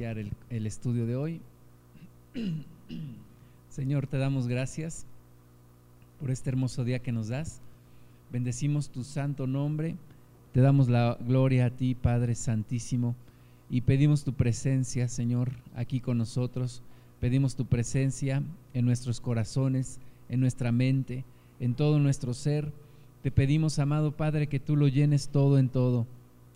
el estudio de hoy. Señor, te damos gracias por este hermoso día que nos das. Bendecimos tu santo nombre. Te damos la gloria a ti, Padre Santísimo, y pedimos tu presencia, Señor, aquí con nosotros. Pedimos tu presencia en nuestros corazones, en nuestra mente, en todo nuestro ser. Te pedimos, amado Padre, que tú lo llenes todo en todo,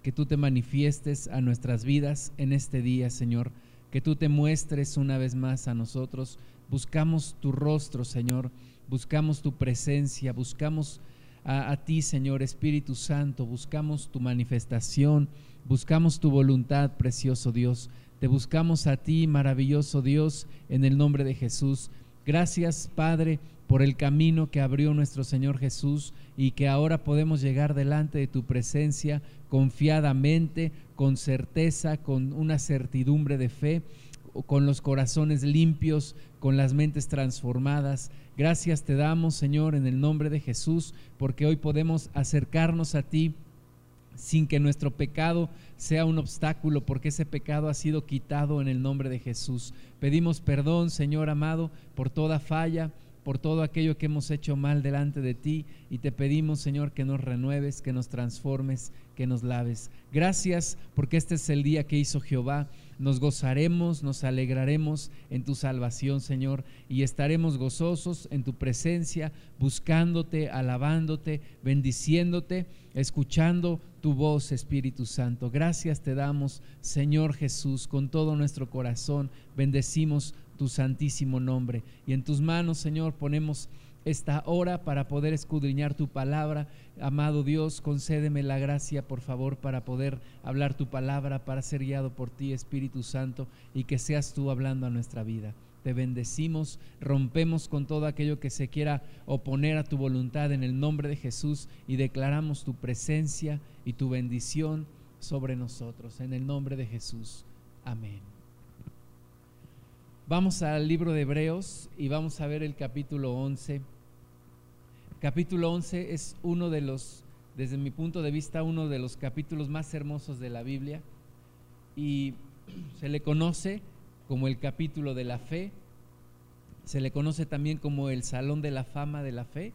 que tú te manifiestes a nuestras vidas en este día, Señor, que tú te muestres una vez más a nosotros. Buscamos tu rostro, Señor, buscamos tu presencia, buscamos a, ti, Señor Espíritu Santo, buscamos tu manifestación, buscamos tu voluntad, precioso Dios. Te buscamos a ti, maravilloso Dios, en el nombre de Jesús. Gracias, Padre, por el camino que abrió nuestro Señor Jesús y que ahora podemos llegar delante de tu presencia confiadamente, con certeza, con una certidumbre de fe, con los corazones limpios, con las mentes transformadas. Gracias te damos, Señor, en el nombre de Jesús, porque hoy podemos acercarnos a ti sin que nuestro pecado sea un obstáculo, porque ese pecado ha sido quitado en el nombre de Jesús. Pedimos perdón, Señor amado, por toda falla, por todo aquello que hemos hecho mal delante de ti y te pedimos, Señor, que nos renueves, que nos transformes, que nos laves. Gracias porque este es el día que hizo Jehová. Nos gozaremos, nos alegraremos en tu salvación, Señor, y estaremos gozosos en tu presencia, buscándote, alabándote, bendiciéndote, escuchando tu voz, Espíritu Santo. Gracias te damos, Señor Jesús, con todo nuestro corazón. Bendecimos tu santísimo nombre. Y en tus manos, Señor, ponemos esta hora para poder escudriñar tu palabra. Amado Dios, concédeme la gracia, por favor, para poder hablar tu palabra, para ser guiado por ti, Espíritu Santo, y que seas tú hablando a nuestra vida. Te bendecimos, rompemos con todo aquello que se quiera oponer a tu voluntad en el nombre de Jesús y declaramos tu presencia y tu bendición sobre nosotros. En el nombre de Jesús. Amén. Vamos al libro de Hebreos y vamos a ver el capítulo 11. Capítulo 11 es uno de los, desde mi punto de vista, uno de los capítulos más hermosos de la Biblia y se le conoce como el capítulo de la fe, se le conoce también como el Salón de la Fama de la Fe,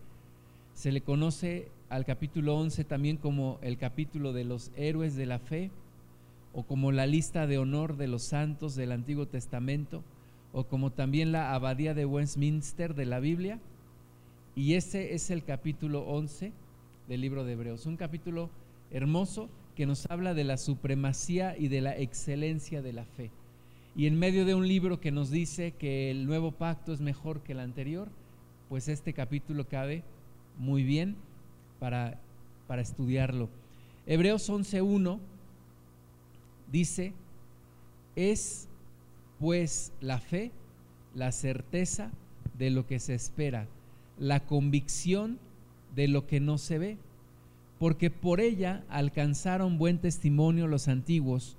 se le conoce al capítulo 11 también como el capítulo de los héroes de la fe o como la lista de honor de los santos del Antiguo Testamento o como también la Abadía de Westminster de la Biblia. Y ese es el capítulo 11 del libro de Hebreos, un capítulo hermoso que nos habla de la supremacía y de la excelencia de la fe. Y en medio de un libro que nos dice que el nuevo pacto es mejor que el anterior, pues este capítulo cabe muy bien para, para estudiarlo. Hebreos 11.1 dice, es pues la fe, la certeza de lo que se espera, la convicción de lo que no se ve, porque por ella alcanzaron buen testimonio los antiguos.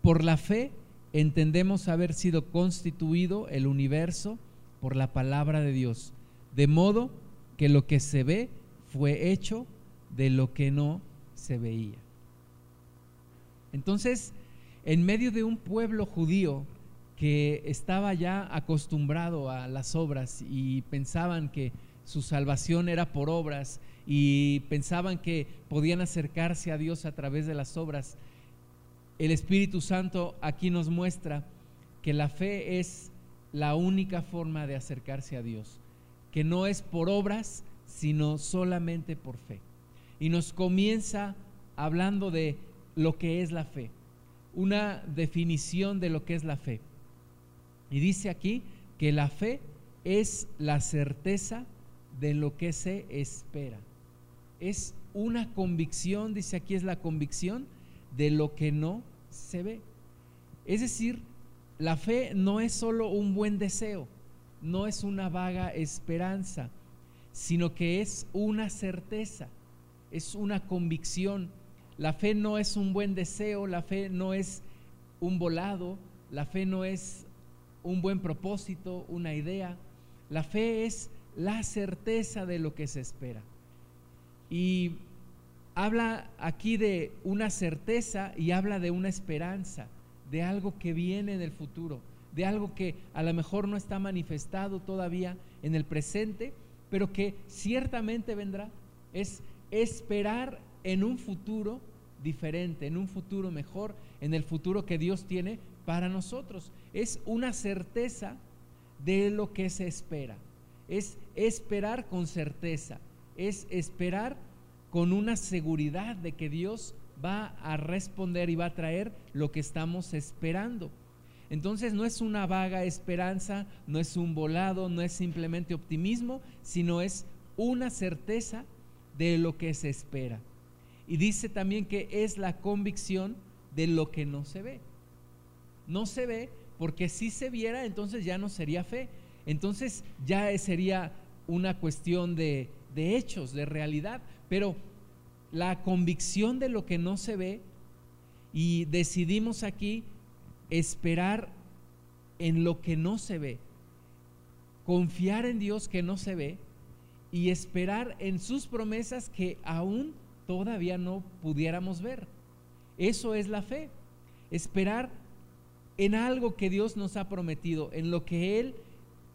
Por la fe entendemos haber sido constituido el universo por la palabra de Dios, de modo que lo que se ve fue hecho de lo que no se veía. Entonces, en medio de un pueblo judío que estaba ya acostumbrado a las obras y pensaban que su salvación era por obras y pensaban que podían acercarse a Dios a través de las obras. El Espíritu Santo aquí nos muestra que la fe es la única forma de acercarse a Dios, que no es por obras, sino solamente por fe. Y nos comienza hablando de lo que es la fe, una definición de lo que es la fe. Y dice aquí que la fe es la certeza de lo que se espera. Es una convicción, dice aquí es la convicción de lo que no se ve. Es decir, la fe no es solo un buen deseo, no es una vaga esperanza, sino que es una certeza, es una convicción. La fe no es un buen deseo, la fe no es un volado, la fe no es un buen propósito, una idea. La fe es la certeza de lo que se espera. Y habla aquí de una certeza y habla de una esperanza, de algo que viene en el futuro, de algo que a lo mejor no está manifestado todavía en el presente, pero que ciertamente vendrá. Es esperar en un futuro diferente, en un futuro mejor, en el futuro que Dios tiene para nosotros. Es una certeza de lo que se espera. Es esperar con certeza. Es esperar con una seguridad de que Dios va a responder y va a traer lo que estamos esperando. Entonces no es una vaga esperanza, no es un volado, no es simplemente optimismo, sino es una certeza de lo que se espera. Y dice también que es la convicción de lo que no se ve. No se ve porque si se viera entonces ya no sería fe. Entonces ya sería una cuestión de, de hechos, de realidad. Pero la convicción de lo que no se ve y decidimos aquí esperar en lo que no se ve, confiar en Dios que no se ve y esperar en sus promesas que aún todavía no pudiéramos ver. Eso es la fe, esperar en algo que Dios nos ha prometido, en lo que Él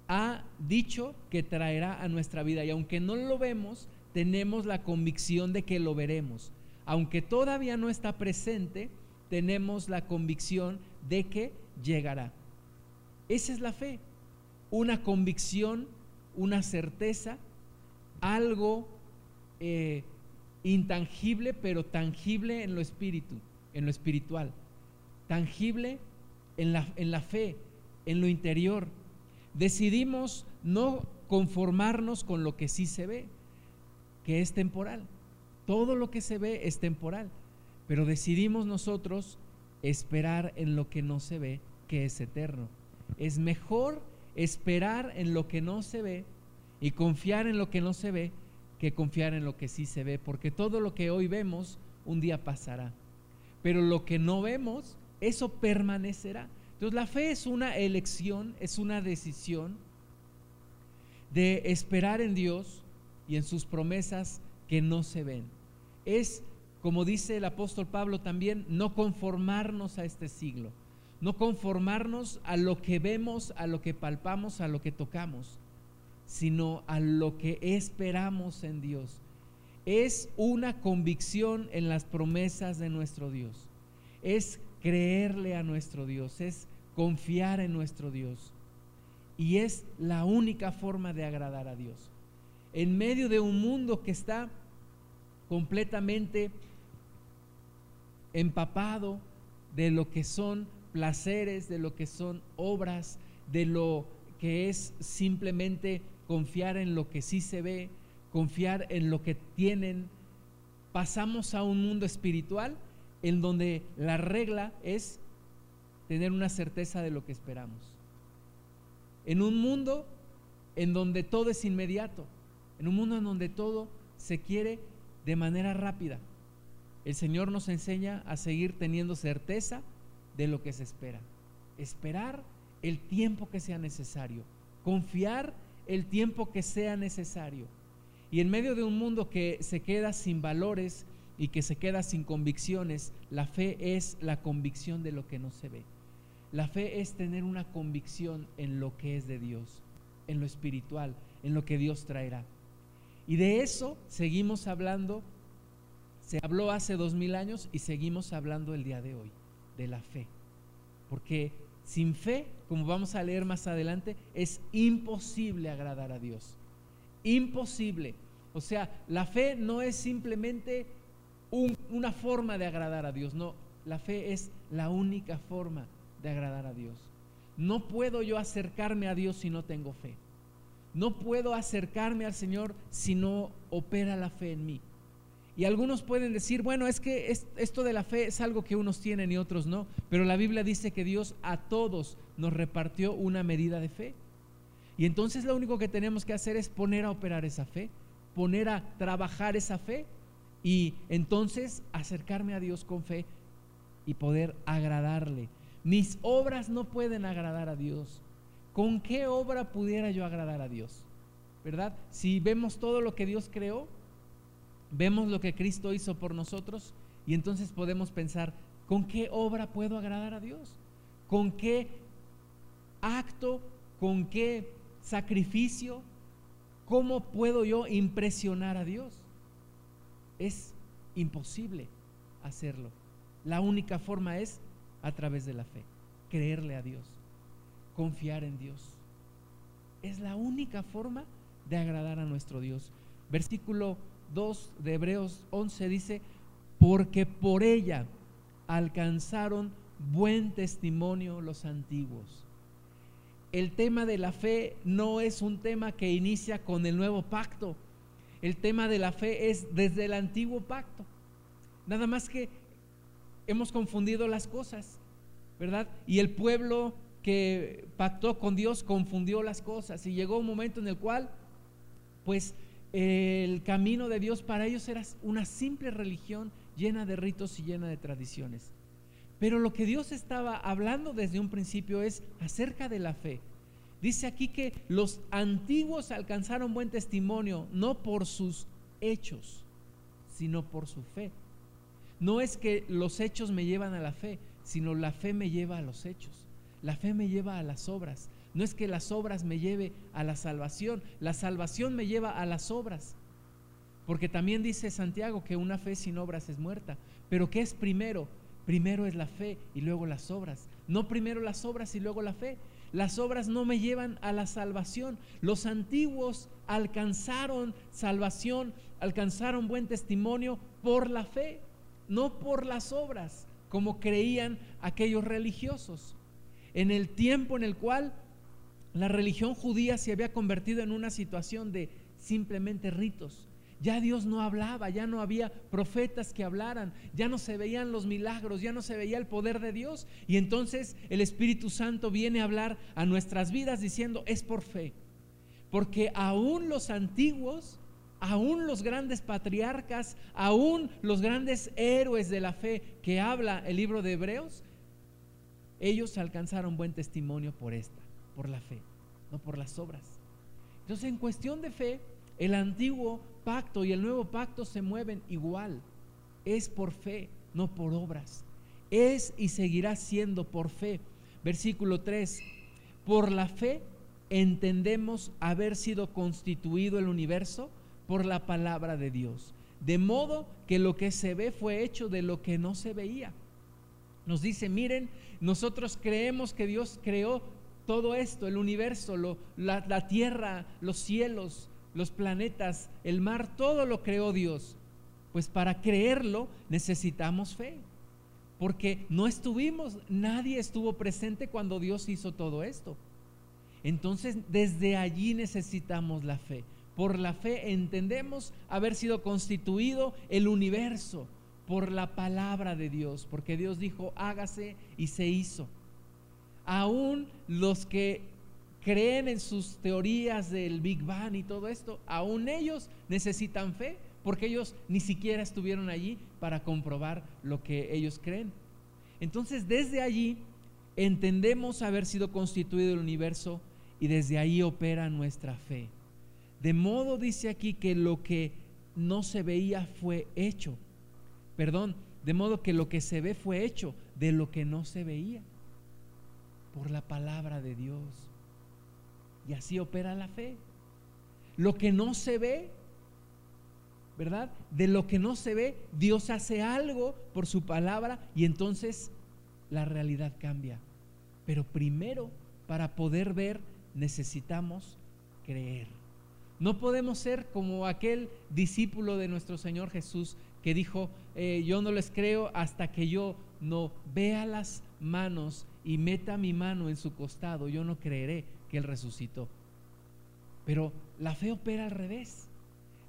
ha dicho que traerá a nuestra vida. Y aunque no lo vemos, tenemos la convicción de que lo veremos. Aunque todavía no está presente, tenemos la convicción de que llegará. Esa es la fe, una convicción, una certeza, algo eh, intangible pero tangible en lo espíritu, en lo espiritual, tangible en la, en la fe, en lo interior. Decidimos no conformarnos con lo que sí se ve que es temporal. Todo lo que se ve es temporal, pero decidimos nosotros esperar en lo que no se ve, que es eterno. Es mejor esperar en lo que no se ve y confiar en lo que no se ve que confiar en lo que sí se ve, porque todo lo que hoy vemos un día pasará, pero lo que no vemos, eso permanecerá. Entonces la fe es una elección, es una decisión de esperar en Dios y en sus promesas que no se ven. Es, como dice el apóstol Pablo también, no conformarnos a este siglo, no conformarnos a lo que vemos, a lo que palpamos, a lo que tocamos, sino a lo que esperamos en Dios. Es una convicción en las promesas de nuestro Dios. Es creerle a nuestro Dios, es confiar en nuestro Dios. Y es la única forma de agradar a Dios en medio de un mundo que está completamente empapado de lo que son placeres, de lo que son obras, de lo que es simplemente confiar en lo que sí se ve, confiar en lo que tienen, pasamos a un mundo espiritual en donde la regla es tener una certeza de lo que esperamos. En un mundo en donde todo es inmediato, en un mundo en donde todo se quiere de manera rápida. El Señor nos enseña a seguir teniendo certeza de lo que se espera. Esperar el tiempo que sea necesario. Confiar el tiempo que sea necesario. Y en medio de un mundo que se queda sin valores y que se queda sin convicciones, la fe es la convicción de lo que no se ve. La fe es tener una convicción en lo que es de Dios, en lo espiritual, en lo que Dios traerá. Y de eso seguimos hablando, se habló hace dos mil años y seguimos hablando el día de hoy, de la fe. Porque sin fe, como vamos a leer más adelante, es imposible agradar a Dios. Imposible. O sea, la fe no es simplemente una forma de agradar a Dios, no, la fe es la única forma de agradar a Dios. No puedo yo acercarme a Dios si no tengo fe. No puedo acercarme al Señor si no opera la fe en mí. Y algunos pueden decir, bueno, es que esto de la fe es algo que unos tienen y otros no, pero la Biblia dice que Dios a todos nos repartió una medida de fe. Y entonces lo único que tenemos que hacer es poner a operar esa fe, poner a trabajar esa fe y entonces acercarme a Dios con fe y poder agradarle. Mis obras no pueden agradar a Dios. ¿con qué obra pudiera yo agradar a Dios? ¿Verdad? Si vemos todo lo que Dios creó, vemos lo que Cristo hizo por nosotros y entonces podemos pensar, ¿con qué obra puedo agradar a Dios? con qué acto, con qué sacrificio, cómo puedo yo impresionar a Dios. Es imposible hacerlo. La única forma es a través de la fe, creerle a Dios, confiar en Dios. Es la única forma de agradar a nuestro Dios. Versículo 2 de Hebreos 11 dice, porque por ella alcanzaron buen testimonio los antiguos. El tema de la fe no es un tema que inicia con el nuevo pacto. El tema de la fe es desde el antiguo pacto. Nada más que hemos confundido las cosas, ¿verdad? Y el pueblo que pactó con Dios confundió las cosas y llegó un momento en el cual, pues, el camino de Dios para ellos era una simple religión llena de ritos y llena de tradiciones. Pero lo que Dios estaba hablando desde un principio es acerca de la fe. Dice aquí que los antiguos alcanzaron buen testimonio, no por sus hechos, sino por su fe. No es que los hechos me llevan a la fe, sino la fe me lleva a los hechos. La fe me lleva a las obras. No es que las obras me lleve a la salvación, la salvación me lleva a las obras. Porque también dice Santiago que una fe sin obras es muerta. Pero ¿qué es primero? Primero es la fe y luego las obras. No primero las obras y luego la fe. Las obras no me llevan a la salvación. Los antiguos alcanzaron salvación, alcanzaron buen testimonio por la fe no por las obras, como creían aquellos religiosos. En el tiempo en el cual la religión judía se había convertido en una situación de simplemente ritos. Ya Dios no hablaba, ya no había profetas que hablaran, ya no se veían los milagros, ya no se veía el poder de Dios. Y entonces el Espíritu Santo viene a hablar a nuestras vidas diciendo, es por fe. Porque aún los antiguos aún los grandes patriarcas, aún los grandes héroes de la fe que habla el libro de Hebreos, ellos alcanzaron buen testimonio por esta, por la fe, no por las obras. Entonces, en cuestión de fe, el antiguo pacto y el nuevo pacto se mueven igual. Es por fe, no por obras. Es y seguirá siendo por fe. Versículo 3. Por la fe entendemos haber sido constituido el universo por la palabra de Dios. De modo que lo que se ve fue hecho de lo que no se veía. Nos dice, miren, nosotros creemos que Dios creó todo esto, el universo, la, la tierra, los cielos, los planetas, el mar, todo lo creó Dios. Pues para creerlo necesitamos fe, porque no estuvimos, nadie estuvo presente cuando Dios hizo todo esto. Entonces, desde allí necesitamos la fe. Por la fe entendemos haber sido constituido el universo por la palabra de Dios, porque Dios dijo, hágase y se hizo. Aún los que creen en sus teorías del Big Bang y todo esto, aún ellos necesitan fe, porque ellos ni siquiera estuvieron allí para comprobar lo que ellos creen. Entonces, desde allí entendemos haber sido constituido el universo y desde ahí opera nuestra fe. De modo dice aquí que lo que no se veía fue hecho. Perdón, de modo que lo que se ve fue hecho de lo que no se veía. Por la palabra de Dios. Y así opera la fe. Lo que no se ve, ¿verdad? De lo que no se ve, Dios hace algo por su palabra y entonces la realidad cambia. Pero primero, para poder ver, necesitamos creer. No podemos ser como aquel discípulo de nuestro Señor Jesús que dijo, eh, yo no les creo hasta que yo no vea las manos y meta mi mano en su costado, yo no creeré que Él resucitó. Pero la fe opera al revés.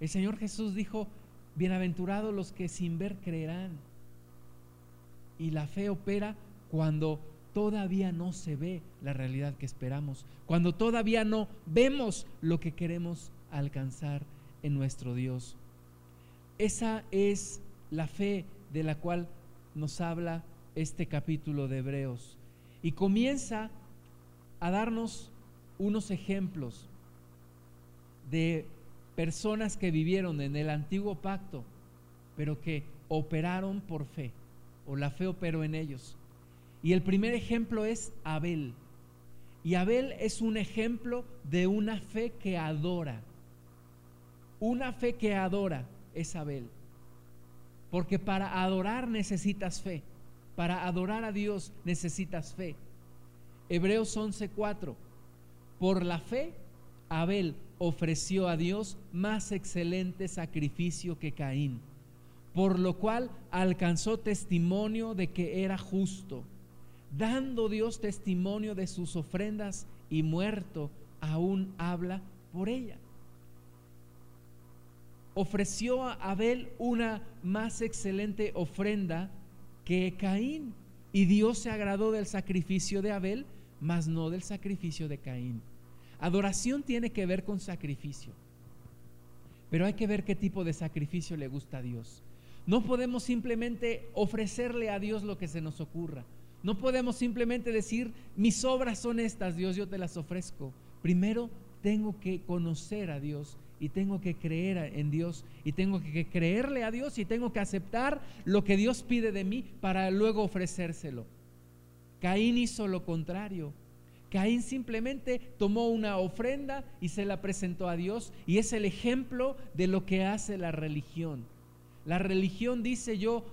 El Señor Jesús dijo, bienaventurados los que sin ver creerán. Y la fe opera cuando todavía no se ve la realidad que esperamos, cuando todavía no vemos lo que queremos alcanzar en nuestro Dios. Esa es la fe de la cual nos habla este capítulo de Hebreos. Y comienza a darnos unos ejemplos de personas que vivieron en el antiguo pacto, pero que operaron por fe, o la fe operó en ellos. Y el primer ejemplo es Abel. Y Abel es un ejemplo de una fe que adora. Una fe que adora es Abel. Porque para adorar necesitas fe. Para adorar a Dios necesitas fe. Hebreos 11:4. Por la fe, Abel ofreció a Dios más excelente sacrificio que Caín, por lo cual alcanzó testimonio de que era justo, dando Dios testimonio de sus ofrendas y muerto aún habla por ella. Ofreció a Abel una más excelente ofrenda que Caín, y Dios se agradó del sacrificio de Abel, mas no del sacrificio de Caín. Adoración tiene que ver con sacrificio. Pero hay que ver qué tipo de sacrificio le gusta a Dios. No podemos simplemente ofrecerle a Dios lo que se nos ocurra. No podemos simplemente decir, mis obras son estas, Dios, yo te las ofrezco. Primero tengo que conocer a Dios y tengo que creer en Dios y tengo que creerle a Dios y tengo que aceptar lo que Dios pide de mí para luego ofrecérselo. Caín hizo lo contrario. Caín simplemente tomó una ofrenda y se la presentó a Dios y es el ejemplo de lo que hace la religión. La religión dice yo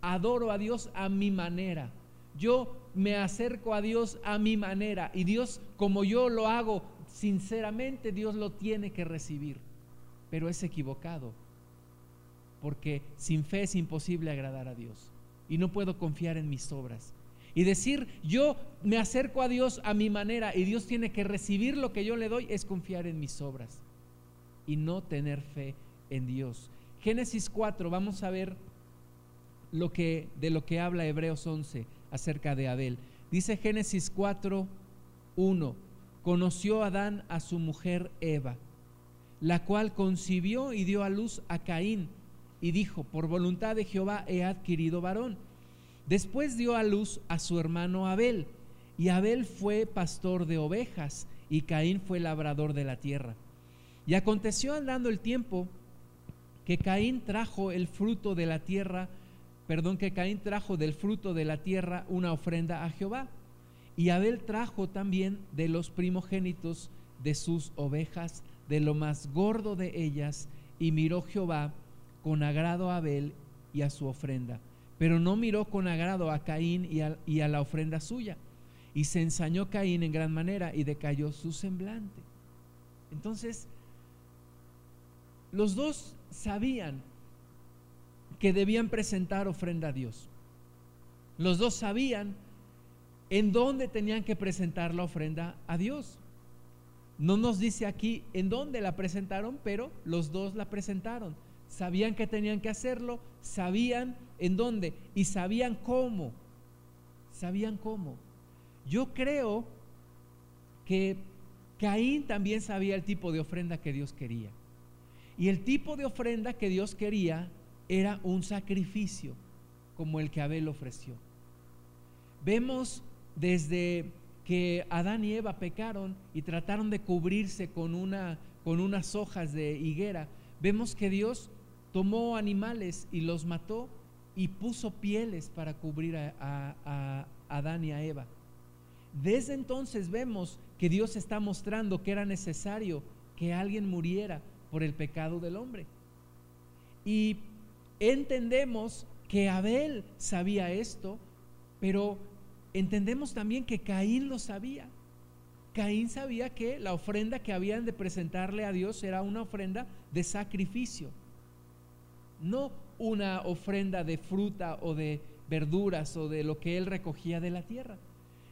adoro a Dios a mi manera. Yo me acerco a Dios a mi manera y Dios como yo lo hago sinceramente Dios lo tiene que recibir. Pero es equivocado porque sin fe es imposible agradar a Dios y no puedo confiar en mis obras y decir, yo me acerco a Dios a mi manera y Dios tiene que recibir lo que yo le doy, es confiar en mis obras y no tener fe en Dios. Génesis 4, vamos a ver lo que, de lo que habla Hebreos 11 acerca de Abel. Dice Génesis 4, 1, conoció Adán a su mujer Eva, la cual concibió y dio a luz a Caín y dijo, por voluntad de Jehová he adquirido varón. Después dio a luz a su hermano Abel, y Abel fue pastor de ovejas, y Caín fue labrador de la tierra. Y aconteció andando el tiempo que Caín trajo el fruto de la tierra, perdón, que Caín trajo del fruto de la tierra una ofrenda a Jehová. Y Abel trajo también de los primogénitos de sus ovejas, de lo más gordo de ellas, y miró Jehová con agrado a Abel y a su ofrenda pero no miró con agrado a Caín y a, la ofrenda suya. Y se ensañó Caín en gran manera y decayó su semblante. Entonces, los dos sabían que debían presentar ofrenda a Dios. Los dos sabían en dónde tenían que presentar la ofrenda a Dios. No nos dice aquí en dónde la presentaron, pero los dos la presentaron sabían que tenían que hacerlo, sabían en dónde y sabían cómo. Sabían cómo. Yo creo que Caín también sabía el tipo de ofrenda que Dios quería. Y el tipo de ofrenda que Dios quería era un sacrificio como el que Abel ofreció. Vemos desde que Adán y Eva pecaron y trataron de cubrirse con, una, con unas hojas de higuera, vemos que Dios tomó animales y los mató y puso pieles para cubrir a, Adán y a Eva. Desde entonces vemos que Dios está mostrando que era necesario que alguien muriera por el pecado del hombre. Y entendemos que Abel sabía esto, pero entendemos también que Caín lo sabía. Caín sabía que la ofrenda que habían de presentarle a Dios era una ofrenda de sacrificio no una ofrenda de fruta o de verduras o de lo que él recogía de la tierra.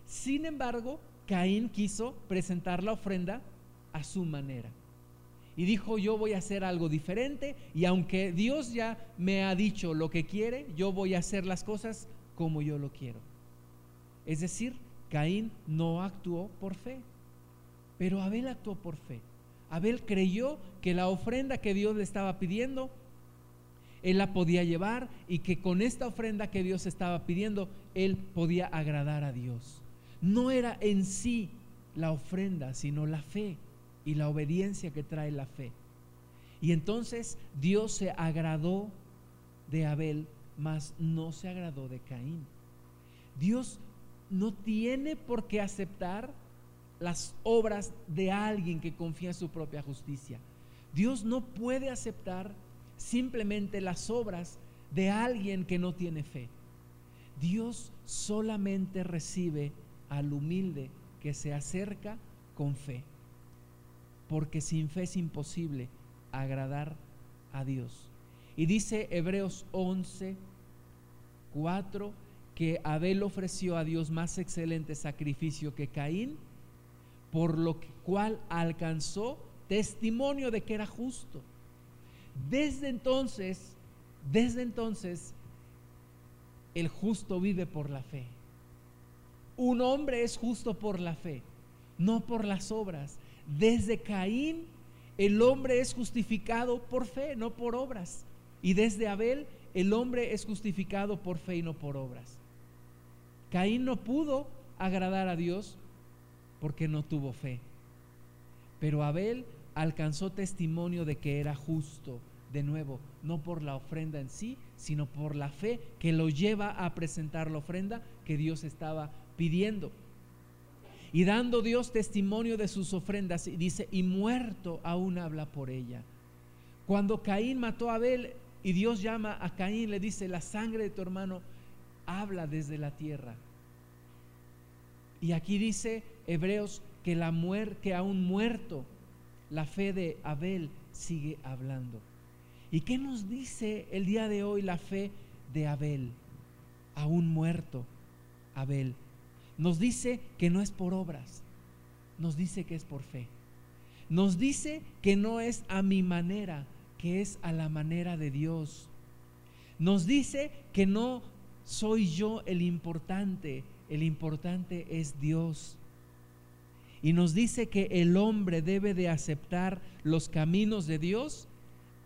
Sin embargo, Caín quiso presentar la ofrenda a su manera. Y dijo, yo voy a hacer algo diferente y aunque Dios ya me ha dicho lo que quiere, yo voy a hacer las cosas como yo lo quiero. Es decir, Caín no actuó por fe, pero Abel actuó por fe. Abel creyó que la ofrenda que Dios le estaba pidiendo él la podía llevar y que con esta ofrenda que Dios estaba pidiendo, él podía agradar a Dios. No era en sí la ofrenda, sino la fe y la obediencia que trae la fe. Y entonces Dios se agradó de Abel, mas no se agradó de Caín. Dios no tiene por qué aceptar las obras de alguien que confía en su propia justicia. Dios no puede aceptar simplemente las obras de alguien que no tiene fe. Dios solamente recibe al humilde que se acerca con fe, porque sin fe es imposible agradar a Dios. Y dice Hebreos 11, 4, que Abel ofreció a Dios más excelente sacrificio que Caín, por lo cual alcanzó testimonio de que era justo. Desde entonces, desde entonces, el justo vive por la fe. Un hombre es justo por la fe, no por las obras. Desde Caín, el hombre es justificado por fe, no por obras. Y desde Abel, el hombre es justificado por fe y no por obras. Caín no pudo agradar a Dios porque no tuvo fe. Pero Abel alcanzó testimonio de que era justo, de nuevo, no por la ofrenda en sí, sino por la fe que lo lleva a presentar la ofrenda que Dios estaba pidiendo. Y dando Dios testimonio de sus ofrendas, dice, y muerto aún habla por ella. Cuando Caín mató a Abel y Dios llama a Caín, le dice, la sangre de tu hermano habla desde la tierra. Y aquí dice Hebreos que la muerte, que aún muerto, la fe de Abel sigue hablando. ¿Y qué nos dice el día de hoy la fe de Abel? Aún muerto, Abel. Nos dice que no es por obras, nos dice que es por fe. Nos dice que no es a mi manera, que es a la manera de Dios. Nos dice que no soy yo el importante, el importante es Dios. Y nos dice que el hombre debe de aceptar los caminos de Dios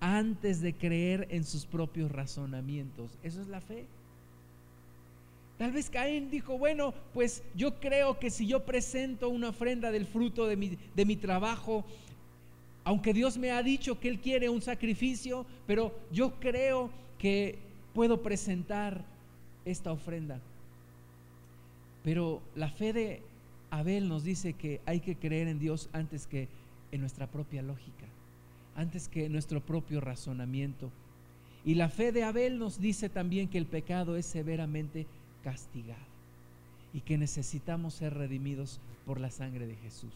antes de creer en sus propios razonamientos. Eso es la fe. Tal vez Caín dijo, bueno, pues yo creo que si yo presento una ofrenda del fruto de mi, de mi trabajo, aunque Dios me ha dicho que Él quiere un sacrificio, pero yo creo que puedo presentar esta ofrenda. Pero la fe de Abel nos dice que hay que creer en Dios antes que en nuestra propia lógica, antes que nuestro propio razonamiento. Y la fe de Abel nos dice también que el pecado es severamente castigado y que necesitamos ser redimidos por la sangre de Jesús.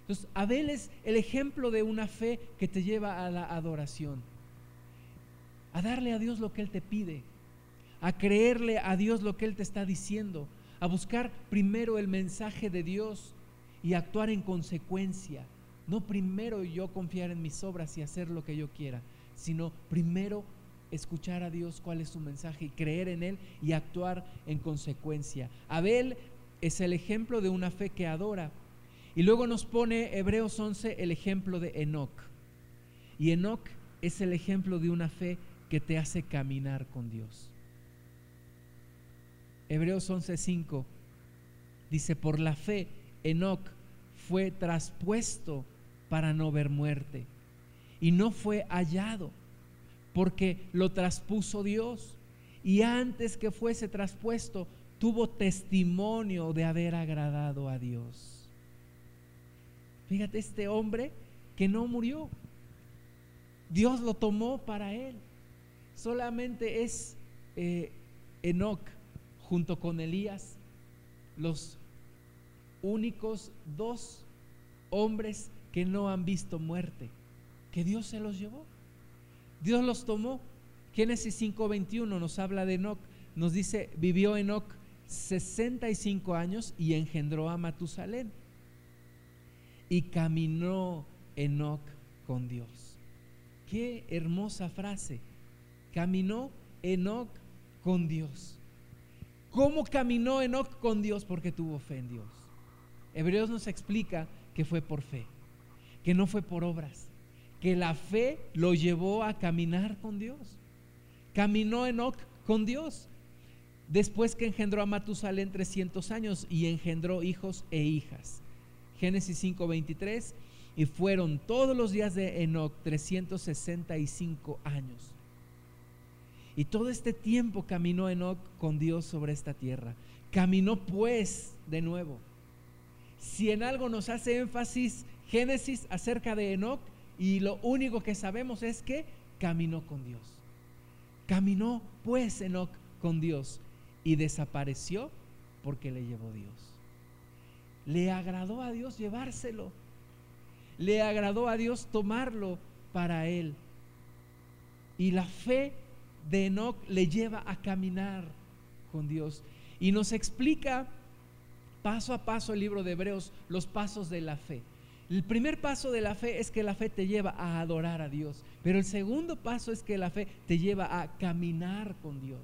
Entonces, Abel es el ejemplo de una fe que te lleva a la adoración, a darle a Dios lo que Él te pide, a creerle a Dios lo que Él te está diciendo, a buscar primero el mensaje de Dios y actuar en consecuencia. No primero yo confiar en mis obras y hacer lo que yo quiera, sino primero escuchar a Dios cuál es su mensaje y creer en Él y actuar en consecuencia. Abel es el ejemplo de una fe que adora. Y luego nos pone Hebreos 11 el ejemplo de Enoch. Y Enoch es el ejemplo de una fe que te hace caminar con Dios. Hebreos 11:5 dice, por la fe, Enoc fue traspuesto para no ver muerte y no fue hallado porque lo traspuso Dios y antes que fuese traspuesto tuvo testimonio de haber agradado a Dios. Fíjate, este hombre que no murió, Dios lo tomó para él. Solamente es eh, Enoch junto con Elías, los únicos dos hombres que no han visto muerte, que Dios se los llevó. Dios los tomó. Génesis 5:21 nos habla de Enoch, nos dice, vivió Enoch 65 años y engendró a Matusalén. Y caminó Enoch con Dios. Qué hermosa frase. Caminó Enoch con Dios. ¿Cómo caminó Enoch con Dios? Porque tuvo fe en Dios. Hebreos nos explica que fue por fe, que no fue por obras, que la fe lo llevó a caminar con Dios. Caminó Enoch con Dios. Después que engendró a Matusalén 300 años y engendró hijos e hijas. Génesis 5:23 y fueron todos los días de Enoch 365 años. Y todo este tiempo caminó Enoch con Dios sobre esta tierra. Caminó pues de nuevo. Si en algo nos hace énfasis Génesis acerca de Enoch, y lo único que sabemos es que caminó con Dios. Caminó pues Enoch con Dios y desapareció porque le llevó Dios. Le agradó a Dios llevárselo. Le agradó a Dios tomarlo para él. Y la fe de Enoch le lleva a caminar con Dios. Y nos explica paso a paso el libro de Hebreos los pasos de la fe. El primer paso de la fe es que la fe te lleva a adorar a Dios, pero el segundo paso es que la fe te lleva a caminar con Dios,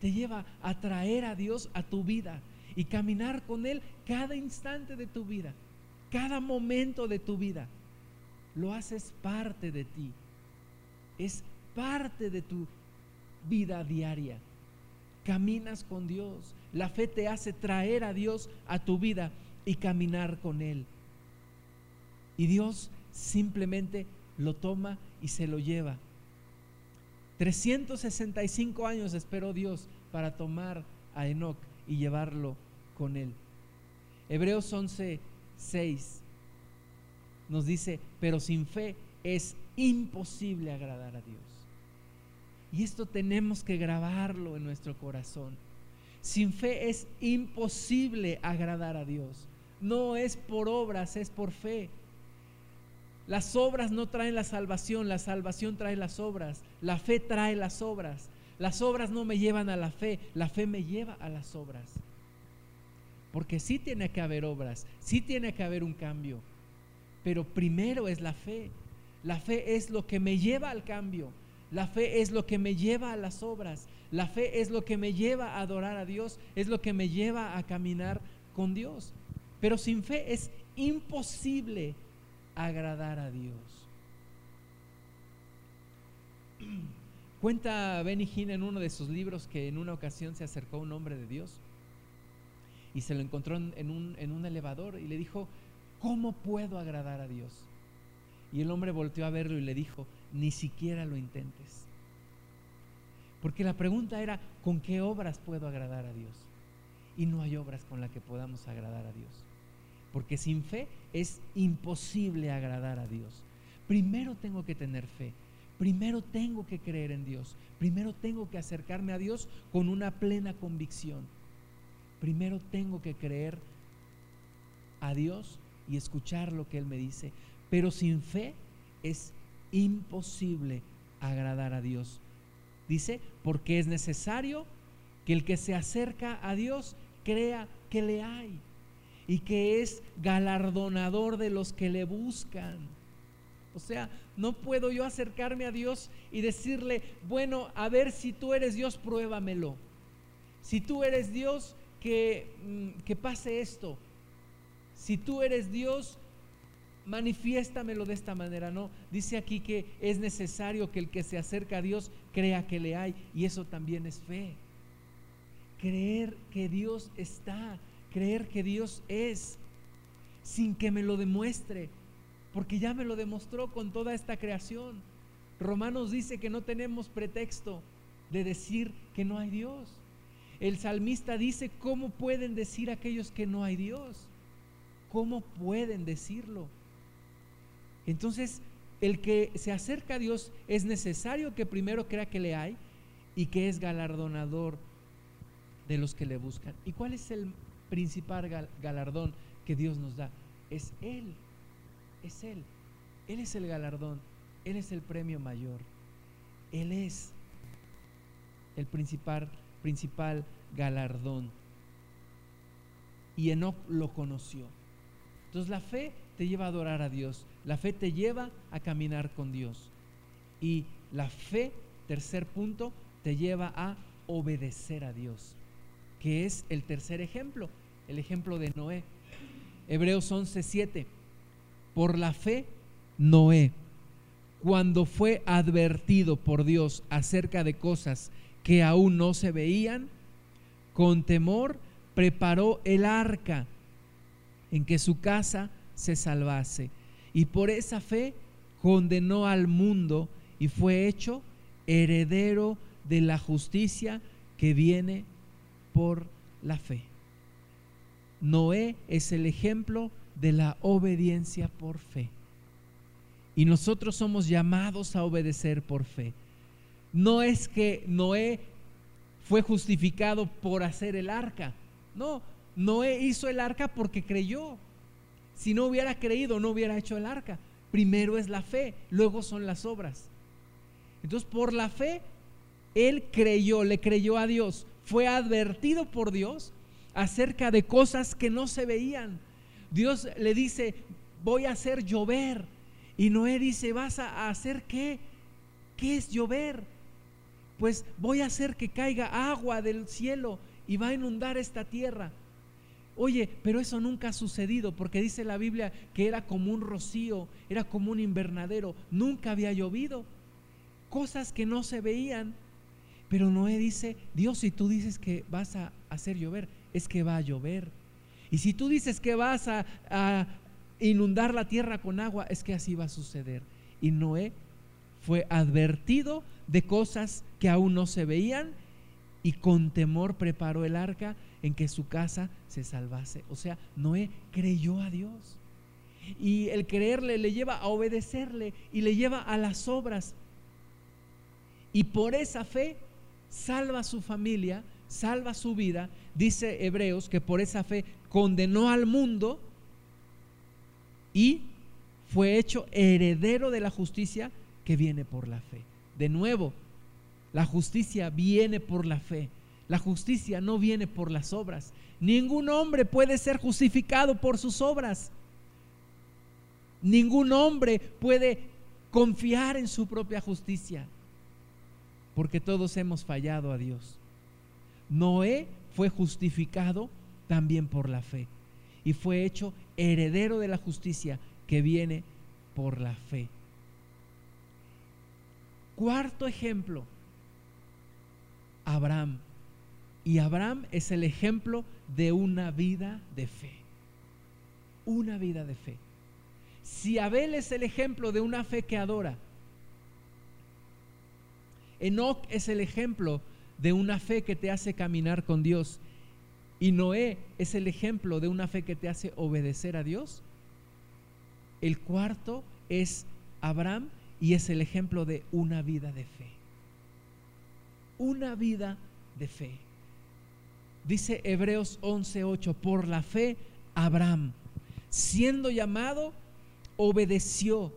te lleva a traer a Dios a tu vida y caminar con Él cada instante de tu vida, cada momento de tu vida. Lo haces parte de ti, es parte de tu vida diaria. Caminas con Dios, la fe te hace traer a Dios a tu vida y caminar con Él. Y Dios simplemente lo toma y se lo lleva. 365 años esperó Dios para tomar a Enoch y llevarlo con él. Hebreos 11, 6 nos dice, pero sin fe es imposible agradar a Dios. Y esto tenemos que grabarlo en nuestro corazón. Sin fe es imposible agradar a Dios. No es por obras, es por fe. Las obras no traen la salvación, la salvación trae las obras, la fe trae las obras. Las obras no me llevan a la fe, la fe me lleva a las obras. Porque sí tiene que haber obras, sí tiene que haber un cambio, pero primero es la fe. La fe es lo que me lleva al cambio, la fe es lo que me lleva a las obras, la fe es lo que me lleva a adorar a Dios, es lo que me lleva a caminar con Dios. Pero sin fe es imposible agradar a Dios. Cuenta Benny Hinn en uno de sus libros que en una ocasión se acercó un hombre de Dios y se lo encontró en un, en un elevador y le dijo, ¿cómo puedo agradar a Dios? Y el hombre volteó a verlo y le dijo, ni siquiera lo intentes. Porque la pregunta era, ¿con qué obras puedo agradar a Dios? Y no hay obras con las que podamos agradar a Dios. Porque sin fe es imposible agradar a Dios. Primero tengo que tener fe. Primero tengo que creer en Dios. Primero tengo que acercarme a Dios con una plena convicción. Primero tengo que creer a Dios y escuchar lo que Él me dice. Pero sin fe es imposible agradar a Dios. Dice, porque es necesario que el que se acerca a Dios crea que le hay y que es galardonador de los que le buscan. O sea, no puedo yo acercarme a Dios y decirle, bueno, a ver si tú eres Dios, pruébamelo. Si tú eres Dios, que, mm, que pase esto. Si tú eres Dios, manifiéstamelo de esta manera. No, dice aquí que es necesario que el que se acerca a Dios crea que le hay. Y eso también es fe. Creer que Dios está, creer que Dios es sin que me lo demuestre, porque ya me lo demostró con toda esta creación. Romanos dice que no tenemos pretexto de decir que no hay Dios. El salmista dice, ¿cómo pueden decir aquellos que no hay Dios? ¿Cómo pueden decirlo? Entonces, el que se acerca a Dios es necesario que primero crea que le hay y que es galardonador de los que le buscan. ¿Y cuál es el principal galardón que Dios nos da. Es Él, es Él. Él es el galardón, Él es el premio mayor. Él es el principal, principal galardón. Y Enoch lo conoció. Entonces la fe te lleva a adorar a Dios. La fe te lleva a caminar con Dios. Y la fe, tercer punto, te lleva a obedecer a Dios que es el tercer ejemplo, el ejemplo de Noé. Hebreos 11:7. Por la fe, Noé, cuando fue advertido por Dios acerca de cosas que aún no se veían, con temor preparó el arca en que su casa se salvase. Y por esa fe condenó al mundo y fue hecho heredero de la justicia que viene por la fe. Noé es el ejemplo de la obediencia por fe. Y nosotros somos llamados a obedecer por fe. No es que Noé fue justificado por hacer el arca. No, Noé hizo el arca porque creyó. Si no hubiera creído, no hubiera hecho el arca. Primero es la fe, luego son las obras. Entonces, por la fe, él creyó, le creyó a Dios, fue advertido por Dios acerca de cosas que no se veían. Dios le dice, voy a hacer llover. Y Noé dice, ¿vas a hacer qué? ¿Qué es llover? Pues voy a hacer que caiga agua del cielo y va a inundar esta tierra. Oye, pero eso nunca ha sucedido porque dice la Biblia que era como un rocío, era como un invernadero, nunca había llovido. Cosas que no se veían. Pero Noé dice, Dios, si tú dices que vas a hacer llover, es que va a llover. Y si tú dices que vas a, inundar la tierra con agua, es que así va a suceder. Y Noé fue advertido de cosas que aún no se veían y con temor preparó el arca en que su casa se salvase. O sea, Noé creyó a Dios. Y el creerle le lleva a obedecerle y le lleva a las obras. Y por esa fe salva a su familia, salva su vida. Dice Hebreos que por esa fe condenó al mundo y fue hecho heredero de la justicia que viene por la fe. De nuevo, la justicia viene por la fe. La justicia no viene por las obras. Ningún hombre puede ser justificado por sus obras. Ningún hombre puede confiar en su propia justicia. Porque todos hemos fallado a Dios. Noé fue justificado también por la fe. Y fue hecho heredero de la justicia que viene por la fe. Cuarto ejemplo, Abraham. Y Abraham es el ejemplo de una vida de fe. Una vida de fe. Si Abel es el ejemplo de una fe que adora, Enoch es el ejemplo de una fe que te hace caminar con Dios y Noé es el ejemplo de una fe que te hace obedecer a Dios, el cuarto es Abraham y es el ejemplo de una vida de fe. Una vida de fe. Dice Hebreos 11:8, por la fe Abraham, siendo llamado, obedeció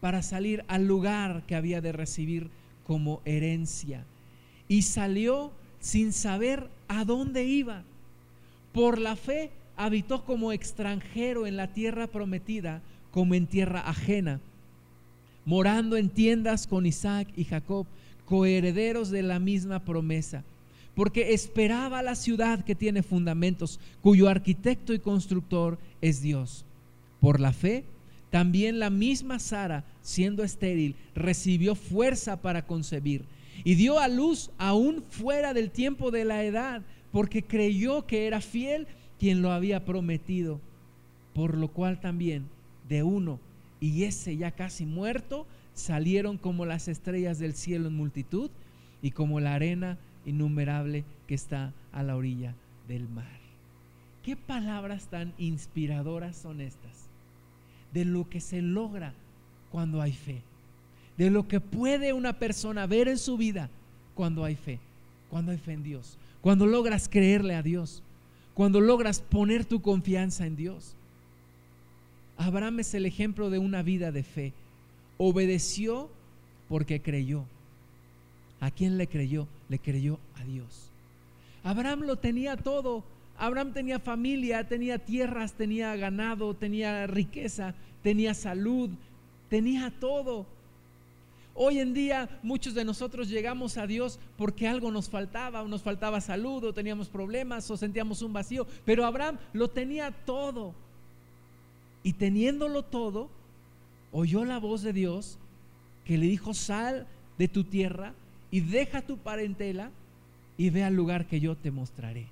para salir al lugar que había de recibir como herencia. Y salió sin saber a dónde iba. Por la fe habitó como extranjero en la tierra prometida, como en tierra ajena, morando en tiendas con Isaac y Jacob, coherederos de la misma promesa porque esperaba la ciudad que tiene fundamentos, cuyo arquitecto y constructor es Dios. Por la fe, también la misma Sara, siendo estéril, recibió fuerza para concebir y dio a luz aún fuera del tiempo de la edad, porque creyó que era fiel quien lo había prometido, por lo cual también de uno y ese ya casi muerto salieron como las estrellas del cielo en multitud y como la arena innumerable que está a la orilla del mar. ¿Qué palabras tan inspiradoras son estas? De lo que se logra cuando hay fe. De lo que puede una persona ver en su vida cuando hay fe. Cuando hay fe en Dios. Cuando logras creerle a Dios. Cuando logras poner tu confianza en Dios. Abraham es el ejemplo de una vida de fe. Obedeció porque creyó. ¿A quién le creyó? Le creyó a Dios. Abraham lo tenía todo. Abraham tenía familia, tenía tierras, tenía ganado, tenía riqueza, tenía salud, tenía todo. Hoy en día muchos de nosotros llegamos a Dios porque algo nos faltaba, o nos faltaba salud, o teníamos problemas, o sentíamos un vacío, pero Abraham lo tenía todo. Y teniéndolo todo, oyó la voz de Dios que le dijo, sal de tu tierra, y deja tu parentela y ve al lugar que yo te mostraré.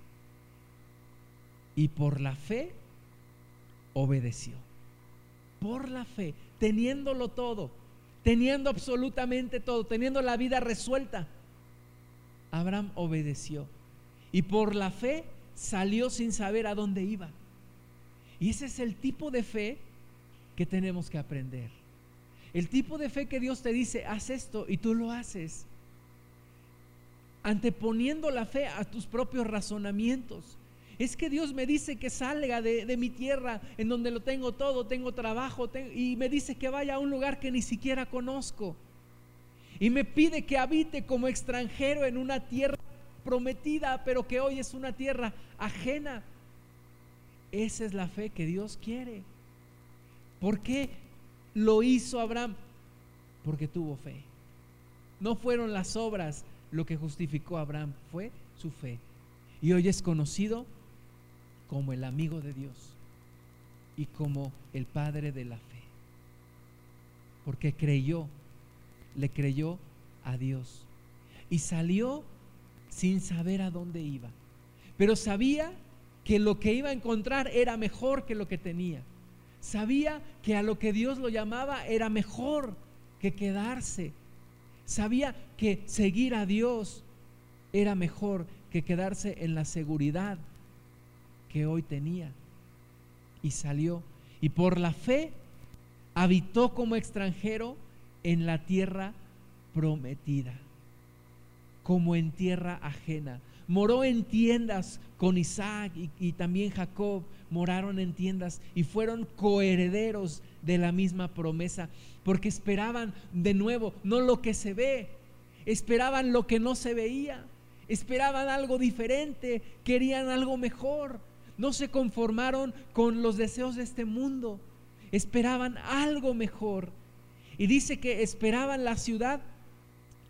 Y por la fe obedeció. Por la fe, teniéndolo todo, teniendo absolutamente todo, teniendo la vida resuelta. Abraham obedeció y por la fe salió sin saber a dónde iba. Y ese es el tipo de fe que tenemos que aprender. El tipo de fe que Dios te dice, haz esto y tú lo haces. Anteponiendo la fe a tus propios razonamientos. Es que Dios me dice que salga de, mi tierra en donde lo tengo todo, tengo trabajo y me dice que vaya a un lugar que ni siquiera conozco. Y me pide que habite como extranjero en una tierra prometida, pero que hoy es una tierra ajena. Esa es la fe que Dios quiere. ¿Por qué lo hizo Abraham? Porque tuvo fe. No fueron las obras lo que justificó a Abraham, fue su fe. Y hoy es conocido como el amigo de Dios y como el padre de la fe. Porque creyó, le creyó a Dios. Y salió sin saber a dónde iba. Pero sabía que lo que iba a encontrar era mejor que lo que tenía. Sabía que a lo que Dios lo llamaba era mejor que quedarse. Sabía que seguir a Dios era mejor que quedarse en la seguridad hoy tenía. Y salió. Y por la fe habitó como extranjero en la tierra prometida como en tierra ajena. Moró en tiendas con Isaac y, también Jacob, moraron en tiendas y fueron coherederos de la misma promesa, porque esperaban de nuevo no lo que se ve, esperaban lo que no se veía, esperaban algo diferente, querían algo mejor, no se conformaron con los deseos de este mundo, esperaban algo mejor. Y dice que esperaban la ciudad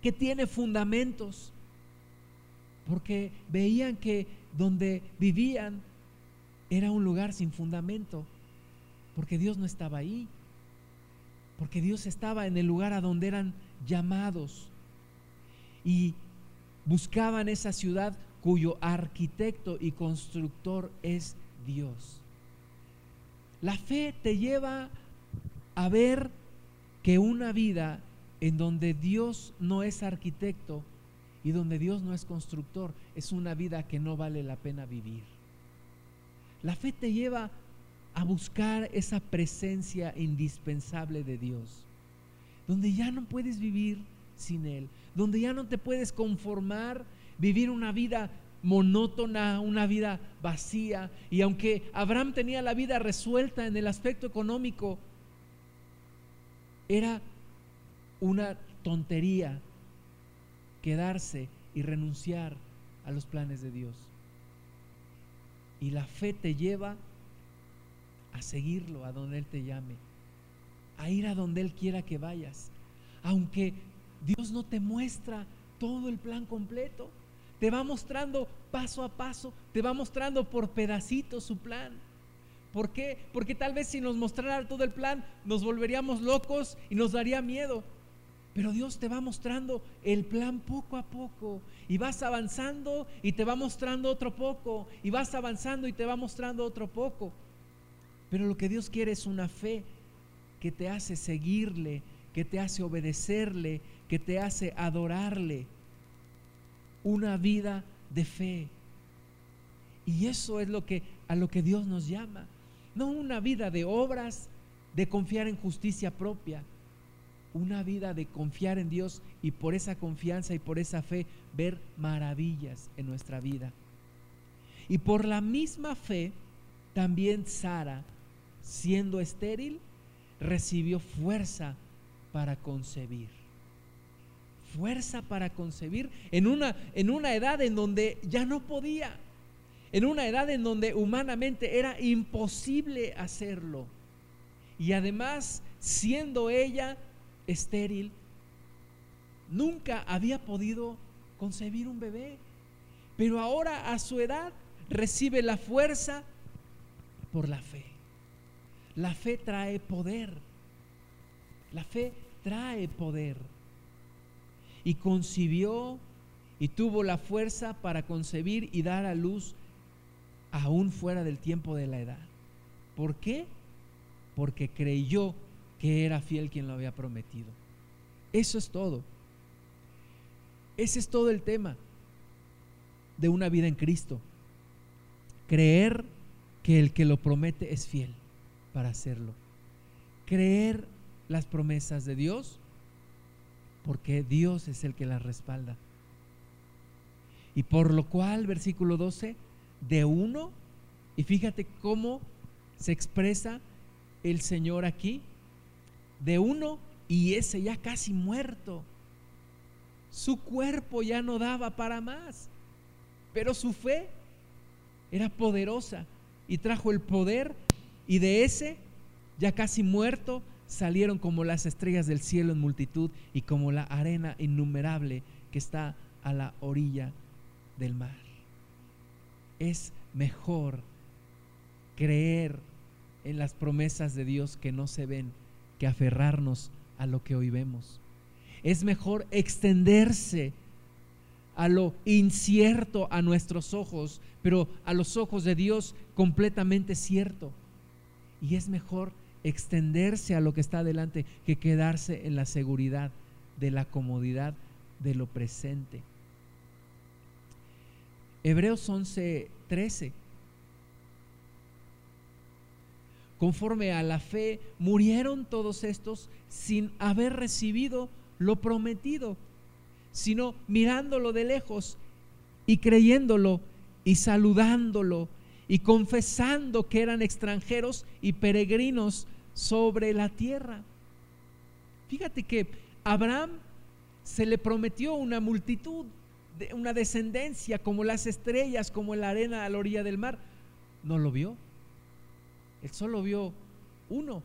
que tiene fundamentos, porque veían que donde vivían era un lugar sin fundamento, porque Dios no estaba ahí, porque Dios estaba en el lugar a donde eran llamados. Y buscaban esa ciudad cuyo arquitecto y constructor es Dios. La fe te lleva a ver que una vida en donde Dios no es arquitecto y donde Dios no es constructor, es una vida que no vale la pena vivir. La fe te lleva a buscar esa presencia indispensable de Dios, donde ya no puedes vivir sin Él, donde ya no te puedes conformar, vivir una vida monótona, una vida vacía. Y aunque Abraham tenía la vida resuelta en el aspecto económico, era una tontería quedarse y renunciar a los planes de Dios. Y la fe te lleva a seguirlo a donde Él te llame, a ir a donde Él quiera que vayas. Aunque Dios no te muestra todo el plan completo, te va mostrando paso a paso, te va mostrando por pedacitos su plan. ¿Por qué? Porque tal vez si nos mostrara todo el plan nos volveríamos locos y nos daría miedo. Pero Dios te va mostrando el plan poco a poco y vas avanzando y te va mostrando otro poco y vas avanzando y te va mostrando otro poco. Pero lo que Dios quiere es una fe que te hace seguirle, que te hace obedecerle, que te hace adorarle. Una vida de fe. Y eso es lo que a lo que Dios nos llama. No una vida de obras, de confiar en justicia propia, una vida de confiar en Dios y por esa confianza y por esa fe ver maravillas en nuestra vida. Y por la misma fe, también Sara, siendo estéril, recibió fuerza para concebir. Fuerza para concebir en una, en una edad en donde ya no podía, en una edad en donde humanamente era imposible hacerlo. Y además, siendo ella estéril, nunca había podido concebir un bebé, pero ahora a su edad recibe la fuerza por la fe. La fe trae poder. La fe trae poder. Y concibió y tuvo la fuerza para concebir y dar a luz aún fuera del tiempo de la edad. ¿Por qué? Porque creyó que era fiel quien lo había prometido. Eso es todo. Ese es todo el tema. de una vida en Cristo. Creer que el que lo promete es fiel para hacerlo. Creer las promesas de Dios porque Dios es el que las respalda. Y por lo cual, versículo 12, de uno, y fíjate cómo se expresa el Señor aquí, de uno y ese ya casi muerto. Su cuerpo ya no daba para más, pero su fe era poderosa y trajo el poder y de ese ya casi muerto salieron como las estrellas del cielo en multitud y como la arena innumerable que está a la orilla del mar. Es mejor creer en las promesas de Dios que no se ven que aferrarnos a lo que hoy vemos. Es mejor extenderse a lo incierto a nuestros ojos, pero a los ojos de Dios completamente cierto. Y es mejor extenderse a lo que está adelante que quedarse en la seguridad de la comodidad de lo presente. Hebreos 11, 13. Conforme a la fe, murieron todos estos sin haber recibido lo prometido, sino mirándolo de lejos y creyéndolo y saludándolo y confesando que eran extranjeros y peregrinos sobre la tierra. Fíjate que Abraham se le prometió una multitud, una descendencia como las estrellas, como la arena a la orilla del mar. No lo vio. Él solo vio uno.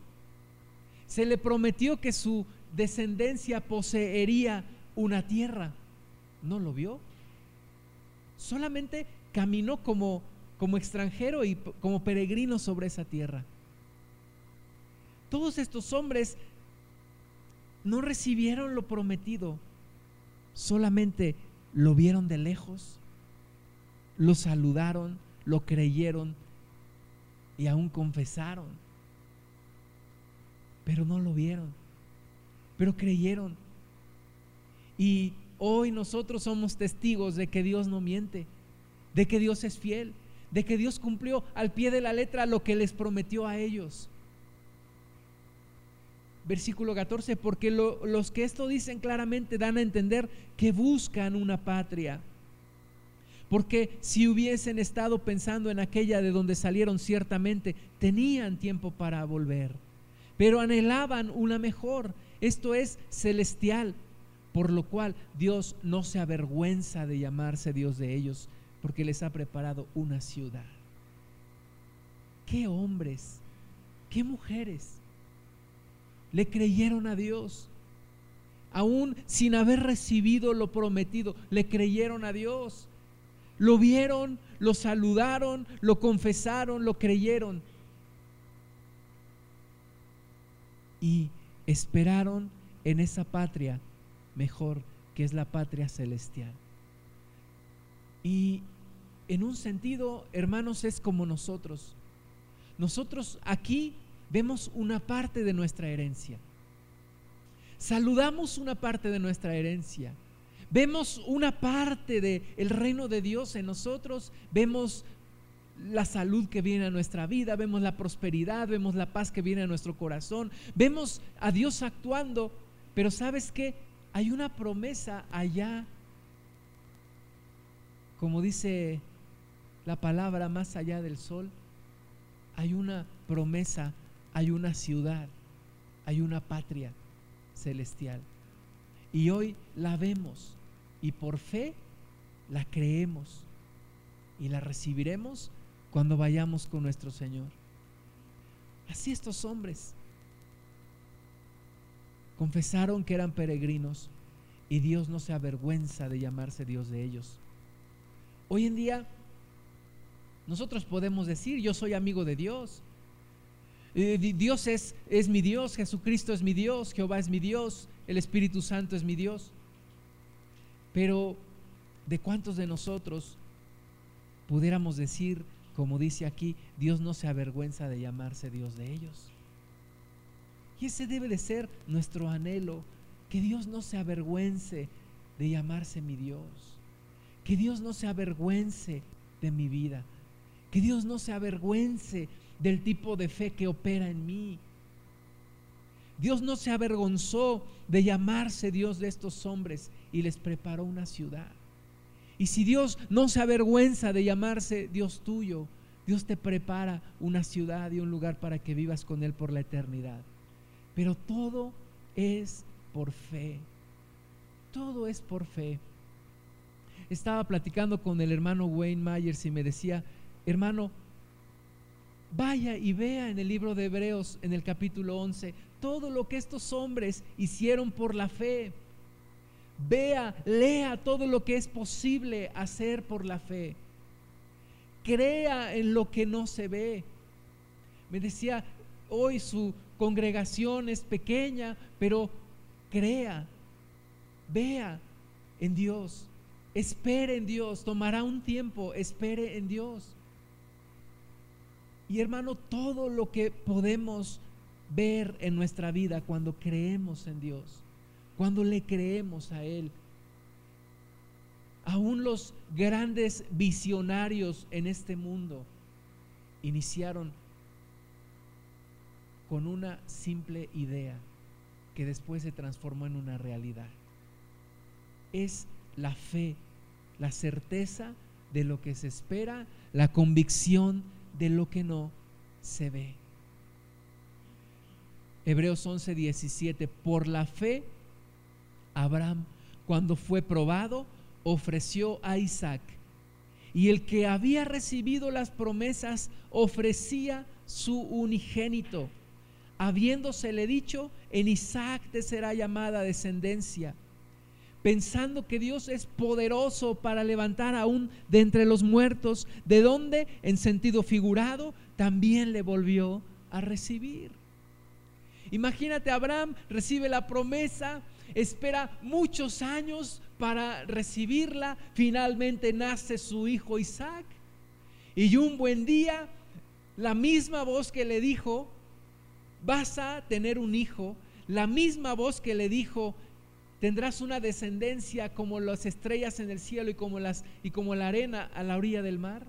Se le prometió que su descendencia poseería una tierra. No lo vio. Solamente caminó como, como extranjero y como peregrino sobre esa tierra. Todos estos hombres no recibieron lo prometido, solamente lo vieron de lejos, lo saludaron, lo creyeron y aún confesaron, pero no lo vieron, pero creyeron. Y hoy nosotros somos testigos de que Dios no miente, de que Dios es fiel, de que Dios cumplió al pie de la letra lo que les prometió a ellos. Versículo 14, porque los que esto dicen claramente dan a entender que buscan una patria. Porque si hubiesen estado pensando en aquella de donde salieron ciertamente, tenían tiempo para volver. Pero anhelaban una mejor, esto es celestial, por lo cual Dios no se avergüenza de llamarse Dios de ellos, porque les ha preparado una ciudad. ¿Qué hombres? ¿Qué mujeres? Le creyeron a Dios. Aún sin haber recibido lo prometido, le creyeron a Dios. Lo vieron, lo saludaron, lo confesaron, lo creyeron. Y esperaron en esa patria mejor que es la patria celestial. Y en un sentido, hermanos, es como nosotros. Nosotros aquí vemos una parte de nuestra herencia. Saludamos una parte de nuestra herencia. Vemos una parte del el reino de Dios en nosotros. Vemos la salud que viene a nuestra vida, vemos la prosperidad, vemos la paz que viene a nuestro corazón, vemos a Dios actuando, pero ¿sabes qué? Hay una promesa allá, como dice la palabra más allá del sol, hay una promesa, hay una ciudad, hay una patria celestial. Y hoy la vemos y por fe la creemos y la recibiremos cuando vayamos con nuestro Señor. Así estos hombres confesaron que eran peregrinos y Dios no se avergüenza de llamarse Dios de ellos. Hoy en día nosotros podemos decir, yo soy amigo de Dios. Eh, Dios es, es mi Dios, Jesucristo es mi Dios, Jehová es mi Dios, el Espíritu Santo es mi Dios. Pero ¿de cuántos de nosotros pudiéramos decir, como dice aquí, Dios no se avergüenza de llamarse Dios de ellos? Y ese debe de ser nuestro anhelo, que Dios no se avergüence de llamarse mi Dios, que Dios no se avergüence de mi vida, que Dios no se avergüence del tipo de fe que opera en mí. Dios no se avergonzó de llamarse Dios de estos hombres y les preparó una ciudad. Y si Dios no se avergüenza de llamarse Dios tuyo, Dios te prepara una ciudad y un lugar para que vivas con Él por la eternidad. Pero todo es por fe. Todo es por fe. Estaba platicando con el hermano Wayne Myers y me decía, hermano, vaya y vea en el libro de Hebreos, en el capítulo 11, todo lo que estos hombres hicieron por la fe. Vea, lea todo lo que es posible hacer por la fe. Crea en lo que no se ve. Me decía, hoy su congregación es pequeña, pero crea, vea en Dios, espere en Dios, tomará un tiempo, espere en Dios. Y hermano, todo lo que podemos ver en nuestra vida cuando creemos en Dios, cuando le creemos a Él, aún los grandes visionarios en este mundo iniciaron con una simple idea que después se transformó en una realidad. Es la fe, la certeza de lo que se espera, la convicción de lo que no se ve. Hebreos 11, 17, por la fe, Abraham, cuando fue probado, ofreció a Isaac. Y el que había recibido las promesas ofrecía su unigénito habiéndosele dicho, en Isaac te será llamada descendencia, pensando que Dios es poderoso para levantar aún de entre los muertos, de donde, en sentido figurado, también le volvió a recibir. Imagínate, Abraham recibe la promesa, espera muchos años para recibirla, finalmente nace su hijo Isaac, y un buen día, la misma voz que le dijo, vas a tener un hijo, la misma voz que le dijo, tendrás una descendencia como las estrellas en el cielo y como, las, y como la arena a la orilla del mar,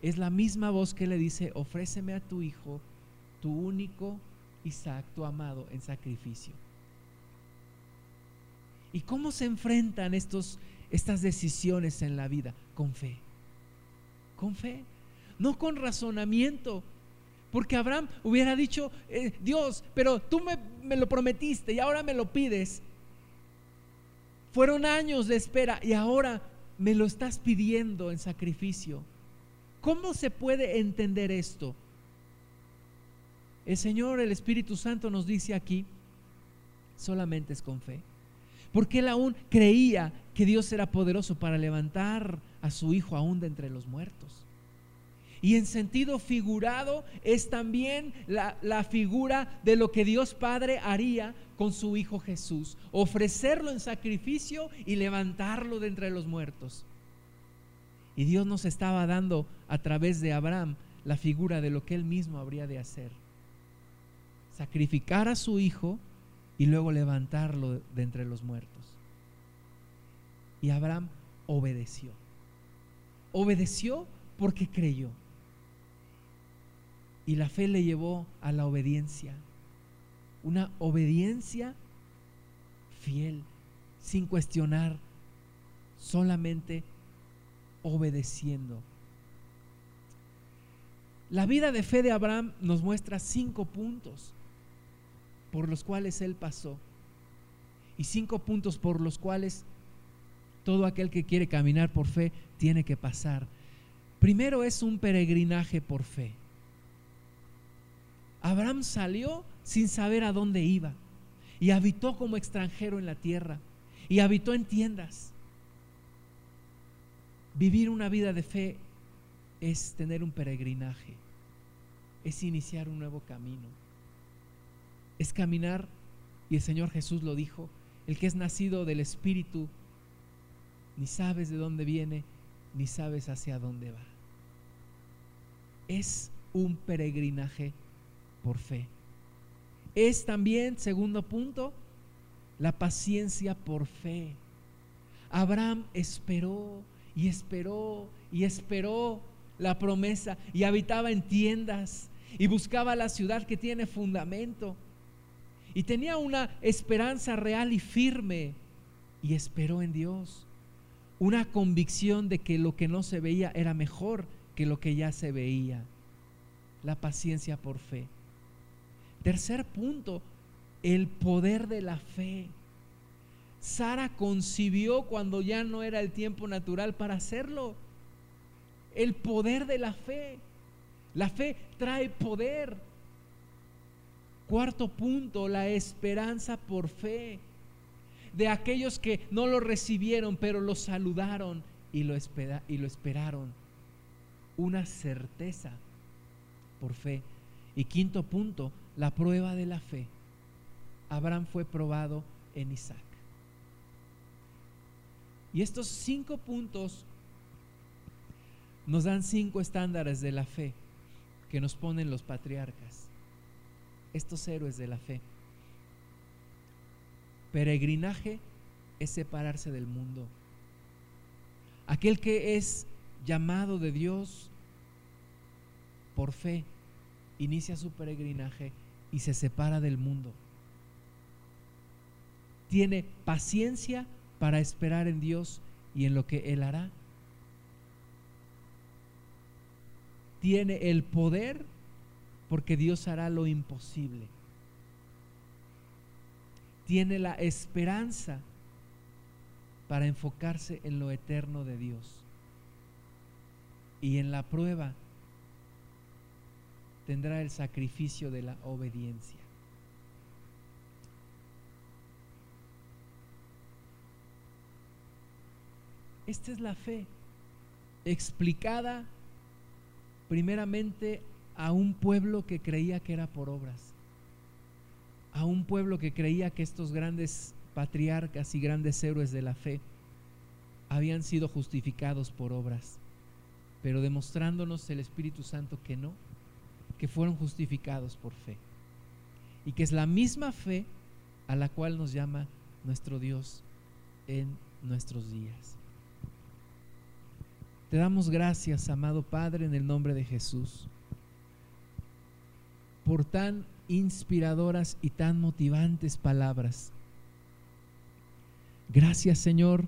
es la misma voz que le dice, ofréceme a tu hijo, tu único Isaac, tu amado, en sacrificio. ¿Y cómo se enfrentan estos, estas decisiones en la vida? Con fe. Con fe. No con razonamiento, porque Abraham hubiera dicho, eh, Dios, pero tú me, me lo prometiste y ahora me lo pides. Fueron años de espera y ahora me lo estás pidiendo en sacrificio. ¿Cómo se puede entender esto? El Señor, el Espíritu Santo nos dice aquí, solamente es con fe. Porque él aún creía que Dios era poderoso para levantar a su hijo aún de entre los muertos. Y en sentido figurado es también la, figura de lo que Dios Padre haría con su Hijo Jesús. Ofrecerlo en sacrificio y levantarlo de entre los muertos. Y Dios nos estaba dando a través de Abraham la figura de lo que él mismo habría de hacer. Sacrificar a su Hijo y luego levantarlo de entre los muertos. Y Abraham obedeció. Obedeció porque creyó. Y la fe le llevó a la obediencia. Una obediencia fiel, sin cuestionar, solamente obedeciendo. La vida de fe de Abraham nos muestra cinco puntos por los cuales él pasó y cinco puntos por los cuales todo aquel que quiere caminar por fe tiene que pasar. Primero es un peregrinaje por fe. Abraham salió sin saber a dónde iba y habitó como extranjero en la tierra y habitó en tiendas. Vivir una vida de fe es tener un peregrinaje, es iniciar un nuevo camino, es caminar, y el Señor Jesús lo dijo, el que es nacido del Espíritu, ni sabes de dónde viene, ni sabes hacia dónde va. Es un peregrinaje Es también, segundo punto, la paciencia por fe. Abraham esperó y esperó y esperó la promesa y habitaba en tiendas y buscaba la ciudad que tiene fundamento y tenía una esperanza real y firme y esperó en Dios. Una convicción de que lo que no se veía era mejor que lo que ya se veía. La paciencia por fe. Tercer punto, el poder de la fe. Sara concibió cuando ya no era el tiempo natural para hacerlo. El poder de la fe. La fe trae poder. Cuarto punto, la esperanza por fe. De aquellos que no lo recibieron, pero lo saludaron y lo, esperaron. Una certeza por fe. Y quinto punto, la prueba de la fe. Abraham fue probado en Isaac. Y estos cinco puntos nos dan cinco estándares de la fe que nos ponen los patriarcas, estos héroes de la fe. Peregrinaje es separarse del mundo. Aquel que es llamado de Dios por fe, inicia su peregrinaje y se separa del mundo. Tiene paciencia para esperar en Dios y en lo que Él hará. Tiene el poder porque Dios hará lo imposible. Tiene la esperanza para enfocarse en lo eterno de Dios. Y en la prueba tendrá el sacrificio de la obediencia. Esta es la fe explicada primeramente a un pueblo que creía que era por obras, a un pueblo que creía que estos grandes patriarcas y grandes héroes de la fe habían sido justificados por obras, pero demostrándonos el Espíritu Santo que no, que fueron justificados por fe. Y que es la misma fe a la cual nos llama nuestro Dios en nuestros días. Te damos gracias, amado Padre, en el nombre de Jesús, por tan inspiradoras y tan motivantes palabras. Gracias, Señor,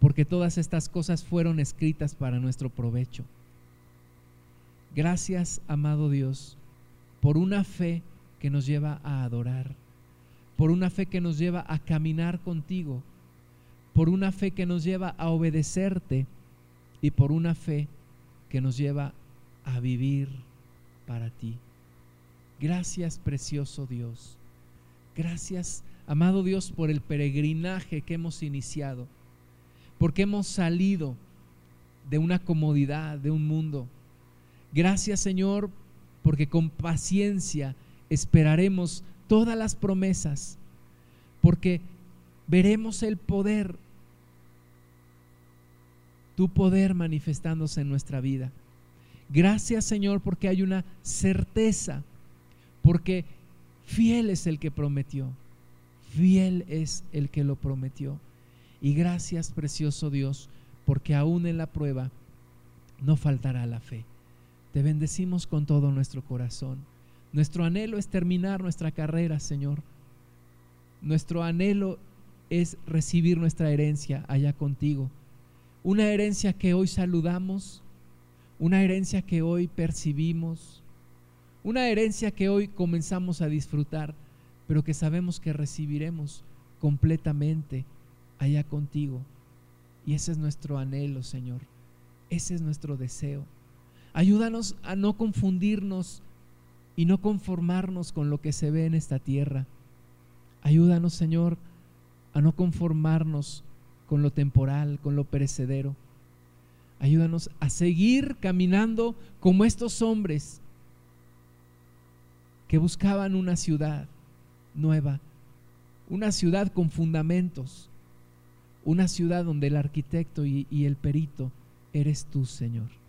porque todas estas cosas fueron escritas para nuestro provecho. Gracias, amado Dios, por una fe que nos lleva a adorar, por una fe que nos lleva a caminar contigo, por una fe que nos lleva a obedecerte y por una fe que nos lleva a vivir para ti. Gracias, precioso Dios. Gracias, amado Dios, por el peregrinaje que hemos iniciado, porque hemos salido de una comodidad, de un mundo. Gracias, Señor, porque con paciencia esperaremos todas las promesas, porque veremos el poder tu poder manifestándose en nuestra vida. Gracias Señor porque hay una certeza, porque fiel es el que prometió, fiel es el que lo prometió. Y gracias precioso Dios porque aún en la prueba no faltará la fe. Te bendecimos con todo nuestro corazón. Nuestro anhelo es terminar nuestra carrera, Señor. Nuestro anhelo es recibir nuestra herencia allá contigo una herencia que hoy saludamos, una herencia que hoy percibimos, una herencia que hoy comenzamos a disfrutar, pero que sabemos que recibiremos completamente allá contigo. Y ese es nuestro anhelo, Señor. Ese es nuestro deseo. Ayúdanos a no confundirnos y no conformarnos con lo que se ve en esta tierra. Ayúdanos, Señor, a no conformarnos con lo temporal, con lo perecedero. Ayúdanos a seguir caminando como estos hombres que buscaban una ciudad nueva, una ciudad con fundamentos, una ciudad donde el arquitecto y, el perito eres tú, Señor.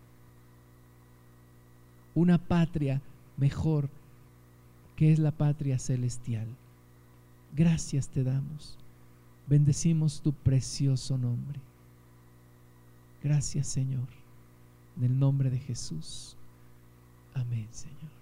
Una patria mejor que es la patria celestial. Gracias te damos. Bendecimos tu precioso nombre. Gracias, Señor. En el nombre de Jesús. Amén, Señor.